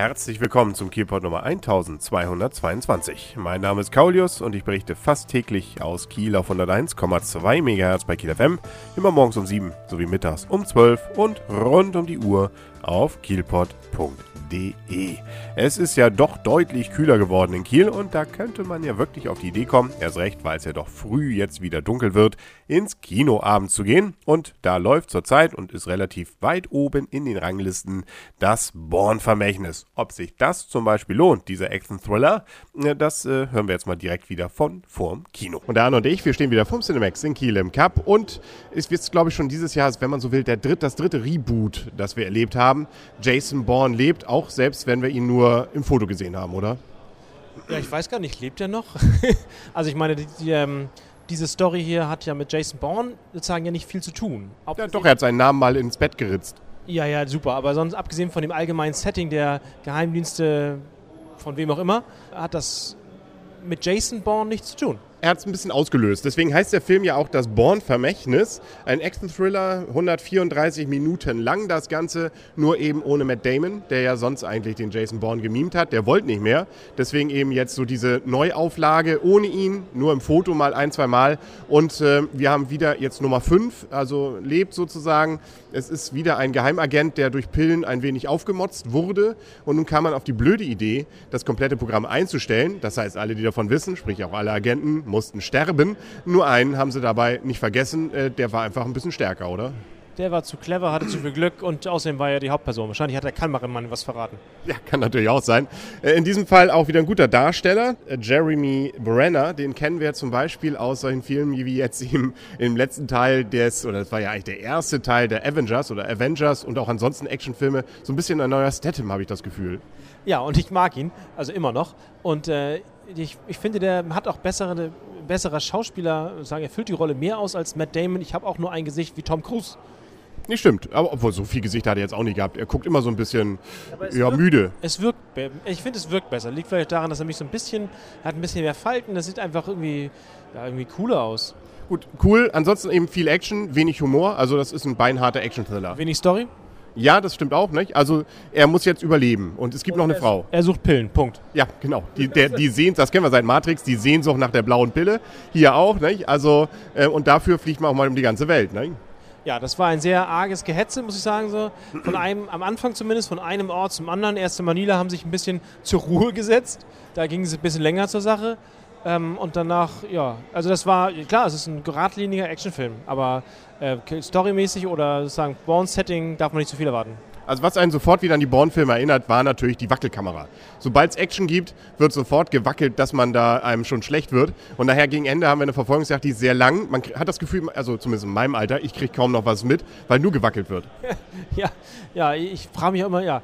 Herzlich willkommen zum Kielport Nummer 1222. Mein Name ist Kaulius und ich berichte fast täglich aus Kiel auf 101,2 MHz bei Kiel FM, immer morgens um 7 sowie mittags um 12 und rund um die Uhr auf kielport.de. Es ist ja doch deutlich kühler geworden in Kiel und da könnte man ja wirklich auf die Idee kommen, erst recht, weil es ja doch früh jetzt wieder dunkel wird, ins Kino abends zu gehen. Und da läuft zurzeit und ist relativ weit oben in den Ranglisten das Born-Vermächtnis. Ob sich das zum Beispiel lohnt, dieser Action-Thriller, das äh, hören wir jetzt mal direkt wieder von vorm Kino. Und der Arne und ich, wir stehen wieder vom Cinemax in Kiel im Cup und es wird, glaube ich, schon dieses Jahr, wenn man so will, der dritt, das dritte Reboot, das wir erlebt haben. Jason Bourne lebt, auch selbst wenn wir ihn nur im Foto gesehen haben, oder? Ja, ich weiß gar nicht, lebt er noch? also ich meine, die, die ähm diese Story hier hat ja mit Jason Bourne sozusagen ja nicht viel zu tun. Ja, doch, er hat seinen Namen mal ins Bett geritzt. Ja, ja, super. Aber sonst, abgesehen von dem allgemeinen Setting der Geheimdienste, von wem auch immer, hat das mit Jason Bourne nichts zu tun er hat es ein bisschen ausgelöst. Deswegen heißt der Film ja auch das Born-Vermächtnis. Ein Action-Thriller, 134 Minuten lang das Ganze, nur eben ohne Matt Damon, der ja sonst eigentlich den Jason Bourne gemimt hat. Der wollte nicht mehr. Deswegen eben jetzt so diese Neuauflage ohne ihn, nur im Foto mal ein, zwei Mal. Und äh, wir haben wieder jetzt Nummer 5, also lebt sozusagen. Es ist wieder ein Geheimagent, der durch Pillen ein wenig aufgemotzt wurde. Und nun kam man auf die blöde Idee, das komplette Programm einzustellen. Das heißt, alle, die davon wissen, sprich auch alle Agenten, mussten sterben. Nur einen haben sie dabei nicht vergessen, äh, der war einfach ein bisschen stärker, oder? Der war zu clever, hatte zu viel Glück und außerdem war er die Hauptperson. Wahrscheinlich hat der Kameramann was verraten. Ja, kann natürlich auch sein. Äh, in diesem Fall auch wieder ein guter Darsteller. Äh, Jeremy Brenner, den kennen wir zum Beispiel aus solchen Filmen wie jetzt im, im letzten Teil des, oder das war ja eigentlich der erste Teil der Avengers oder Avengers und auch ansonsten Actionfilme. So ein bisschen ein neuer Statham, habe ich das Gefühl. Ja, und ich mag ihn, also immer noch. Und äh, ich, ich finde, der hat auch bessere, besserer Schauspieler, sagen, er füllt die Rolle mehr aus als Matt Damon. Ich habe auch nur ein Gesicht wie Tom Cruise. Nicht stimmt, aber obwohl so viel Gesicht hat er jetzt auch nicht gehabt. Er guckt immer so ein bisschen ja, wirkt, müde. Es wirkt, ich finde, es wirkt besser. Liegt vielleicht daran, dass er mich so ein bisschen, hat ein bisschen mehr Falten. Das sieht einfach irgendwie, ja, irgendwie cooler aus. Gut, cool. Ansonsten eben viel Action, wenig Humor. Also das ist ein beinharter Action-Thriller. Wenig Story? Ja, das stimmt auch, nicht? Also er muss jetzt überleben und es gibt und noch eine er, Frau. Er sucht Pillen, Punkt. Ja, genau. Die, der, die sehen, das kennen wir seit Matrix, die Sehnsucht nach der blauen Pille. Hier auch, nicht? Also, äh, und dafür fliegt man auch mal um die ganze Welt, nicht? Ja, das war ein sehr arges Gehetze, muss ich sagen. So. Von einem, am Anfang zumindest, von einem Ort zum anderen. Erst in Manila haben sich ein bisschen zur Ruhe gesetzt. Da ging es ein bisschen länger zur Sache. Ähm, und danach, ja, also das war, klar, es ist ein geradliniger Actionfilm, aber äh, storymäßig oder sozusagen Born-Setting darf man nicht zu viel erwarten. Also was einen sofort wieder an die Bourne-Filme erinnert, war natürlich die Wackelkamera. Sobald es Action gibt, wird sofort gewackelt, dass man da einem schon schlecht wird. Und nachher gegen Ende haben wir eine Verfolgungsjagd, die ist sehr lang. Man hat das Gefühl, also zumindest in meinem Alter, ich kriege kaum noch was mit, weil nur gewackelt wird. ja, ja, ich frage mich immer, ja,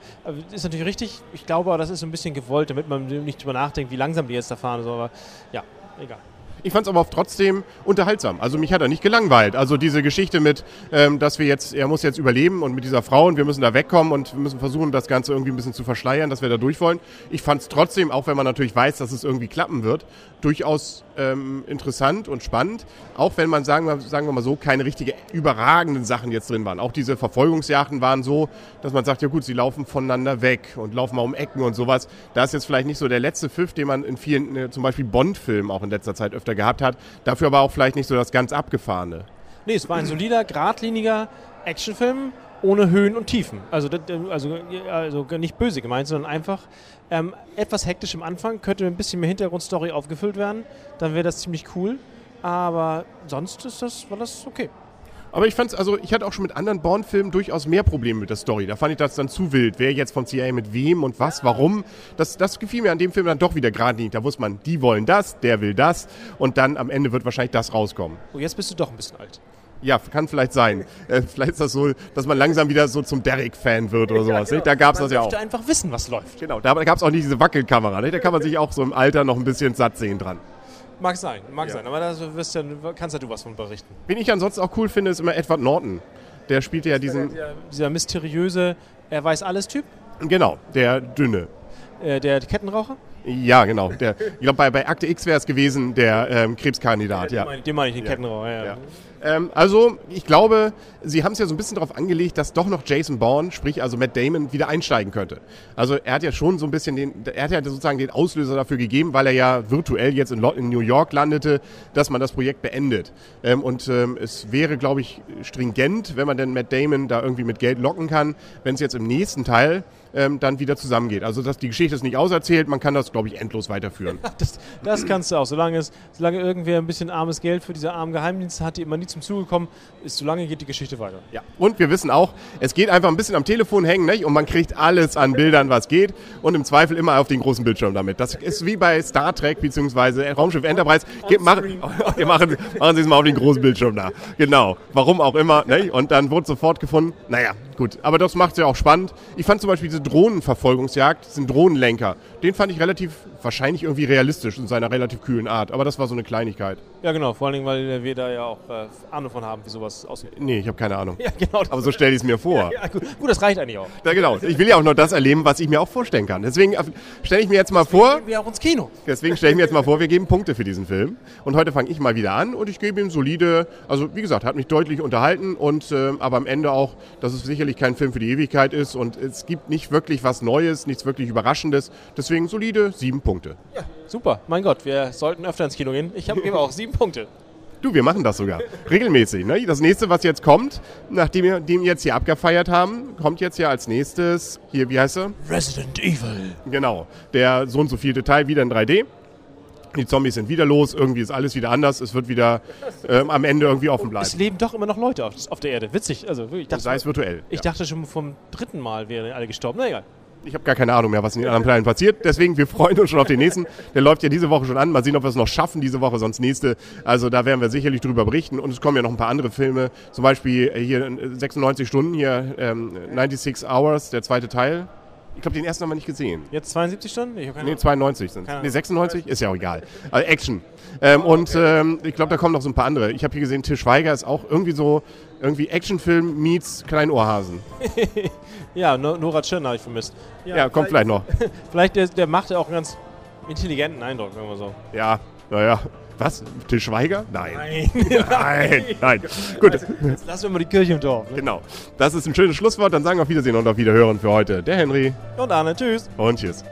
ist natürlich richtig. Ich glaube, das ist ein bisschen gewollt, damit man nicht drüber nachdenkt, wie langsam die jetzt da fahren. Aber ja, egal. Ich fand es aber trotzdem unterhaltsam. Also mich hat er nicht gelangweilt. Also diese Geschichte mit, ähm, dass wir jetzt, er muss jetzt überleben und mit dieser Frau und wir müssen da wegkommen und wir müssen versuchen, das Ganze irgendwie ein bisschen zu verschleiern, dass wir da durch wollen. Ich fand es trotzdem, auch wenn man natürlich weiß, dass es irgendwie klappen wird, durchaus ähm, interessant und spannend. Auch wenn man, sagen wir, sagen wir mal so, keine richtige überragenden Sachen jetzt drin waren. Auch diese Verfolgungsjachten waren so, dass man sagt, ja gut, sie laufen voneinander weg und laufen mal um Ecken und sowas. Da ist jetzt vielleicht nicht so der letzte Pfiff, den man in vielen, äh, zum Beispiel Bond-Filmen auch in letzter Zeit öfter gehabt hat. Dafür aber auch vielleicht nicht so das ganz Abgefahrene. Nee, es war ein solider, geradliniger Actionfilm ohne Höhen und Tiefen. Also, also, also nicht böse gemeint, sondern einfach ähm, etwas hektisch im Anfang. Könnte ein bisschen mehr Hintergrundstory aufgefüllt werden. Dann wäre das ziemlich cool. Aber sonst ist das, war das okay. Aber ich fand's, also ich hatte auch schon mit anderen Bond-Filmen durchaus mehr Probleme mit der Story. Da fand ich das dann zu wild. Wer jetzt von CIA mit wem und was, warum. Das, das gefiel mir an dem Film dann doch wieder gerade nicht. Da wusste man, die wollen das, der will das. Und dann am Ende wird wahrscheinlich das rauskommen. Oh, jetzt bist du doch ein bisschen alt. Ja, kann vielleicht sein. Äh, vielleicht ist das so, dass man langsam wieder so zum Derek-Fan wird oder sowas. Ja, genau. Da gab es das ja auch. Man einfach wissen, was läuft. Genau, da gab es auch nicht diese Wackelkamera. Nicht? Da kann man sich auch so im Alter noch ein bisschen satt sehen dran. Mag sein, mag ja. sein. Aber da wirst ja, kannst ja du was von berichten. Wen ich ansonsten auch cool finde, ist immer Edward Norton. Der spielt ja diesen... Der, dieser mysteriöse, er weiß alles Typ? Genau, der dünne. Äh, der Kettenraucher? Ja, genau. Der, ich glaube, bei, bei Akte X wäre es gewesen, der ähm, Krebskandidat. Ja, Den meine ich, den meine ich, den Kettenraucher. Ja. Ähm, also, ich glaube, sie haben es ja so ein bisschen darauf angelegt, dass doch noch Jason Bourne, sprich also Matt Damon, wieder einsteigen könnte. Also er hat ja schon so ein bisschen den, er hat ja sozusagen den Auslöser dafür gegeben, weil er ja virtuell jetzt in, in New York landete, dass man das Projekt beendet. Ähm, und ähm, es wäre, glaube ich, stringent, wenn man denn Matt Damon da irgendwie mit Geld locken kann, wenn es jetzt im nächsten Teil ähm, dann wieder zusammengeht. Also dass die Geschichte ist nicht auserzählt, man kann das, glaube ich, endlos weiterführen. Das, das kannst du auch. Solange, es, solange irgendwer ein bisschen armes Geld für diese armen Geheimdienste hat, die immer nie zum Zuge kommen, ist, solange geht die Geschichte weiter. Ja. Und wir wissen auch, es geht einfach ein bisschen am Telefon hängen nicht? und man kriegt alles an Bildern, was geht und im Zweifel immer auf den großen Bildschirm damit. Das ist wie bei Star Trek bzw. Raumschiff Enterprise. Ge machen, wir machen, machen Sie es mal auf den großen Bildschirm da. Genau. Warum auch immer. Nicht? Und dann wurde sofort gefunden. Naja, gut. Aber das macht es ja auch spannend. Ich fand zum Beispiel diese Drohnenverfolgungsjagd, diesen Drohnenlenker, den fand ich relativ, wahrscheinlich irgendwie realistisch in seiner relativ kühlen Art. Aber das war so eine Kleinigkeit. Ja, genau. Vor allen Dingen, weil wir da ja auch äh, Ahnung von haben, wie sowas aussieht. Nee, ich habe keine Ahnung. Ja, genau. Aber so stelle ich es mir vor. ja, gut. gut, das reicht eigentlich auch. Ja, genau. Ich will ja auch nur das erleben, was ich mir auch vorstellen kann. Deswegen stelle ich mir jetzt mal vor, Wir auch ins Kino. deswegen stelle ich mir jetzt mal vor, wir geben Punkte für diesen Film. Und heute fange ich mal wieder an und ich gebe ihm solide, also wie gesagt, hat mich deutlich unterhalten und äh, aber am Ende auch, dass es sicherlich kein Film für die Ewigkeit ist und es gibt nicht wirklich was Neues, nichts wirklich Überraschendes. Deswegen solide sieben Punkte. Super. Mein Gott, wir sollten öfter ins Kino gehen. Ich habe gebe auch sieben Punkte. Du, wir machen das sogar. Regelmäßig. Ne? Das nächste, was jetzt kommt, nachdem wir dem jetzt hier abgefeiert haben, kommt jetzt ja als nächstes, hier, wie heißt er? Resident Evil. Genau. Der so und so viel Detail wieder in 3D. Die Zombies sind wieder los, irgendwie ist alles wieder anders, es wird wieder ähm, am Ende irgendwie offen Es bleiben. leben doch immer noch Leute auf, auf der Erde. Witzig. Also, ich dachte, Sei es virtuell. ich ja. dachte schon vom dritten Mal wären alle gestorben. Na egal. Ich habe gar keine Ahnung mehr, was in den anderen Teilen passiert. Deswegen, wir freuen uns schon auf den nächsten. Der läuft ja diese Woche schon an. Mal sehen, ob wir es noch schaffen diese Woche, sonst nächste. Also da werden wir sicherlich drüber berichten. Und es kommen ja noch ein paar andere Filme. Zum Beispiel äh, hier äh, 96 Stunden, hier ähm, 96 Hours, der zweite Teil. Ich glaube, den ersten haben wir nicht gesehen. Jetzt 72 Stunden? Ich Nee, 92 sind Nee, Ahnung. 96? Ist ja auch egal. Also Action. Ähm, und ähm, ich glaube, da kommen noch so ein paar andere. Ich habe hier gesehen, Til Schweiger ist auch irgendwie so, irgendwie Actionfilm meets Kleinohrhasen. Ja, No- Nora Tschirner habe ich vermisst. Ja, kommt vielleicht noch. Vielleicht, der, der macht ja auch einen ganz intelligenten Eindruck, sagen wir so. Ja, naja. Was? Til Schweiger? Nein. Nein. Nein, nein. Gut, Jetzt lassen wir mal die Kirche im Dorf. Ne? genau. Das ist ein schönes Schlusswort. Dann sagen wir auf Wiedersehen und auf Wiederhören für heute. Der Henry Und Arne, tschüss. und tschüss.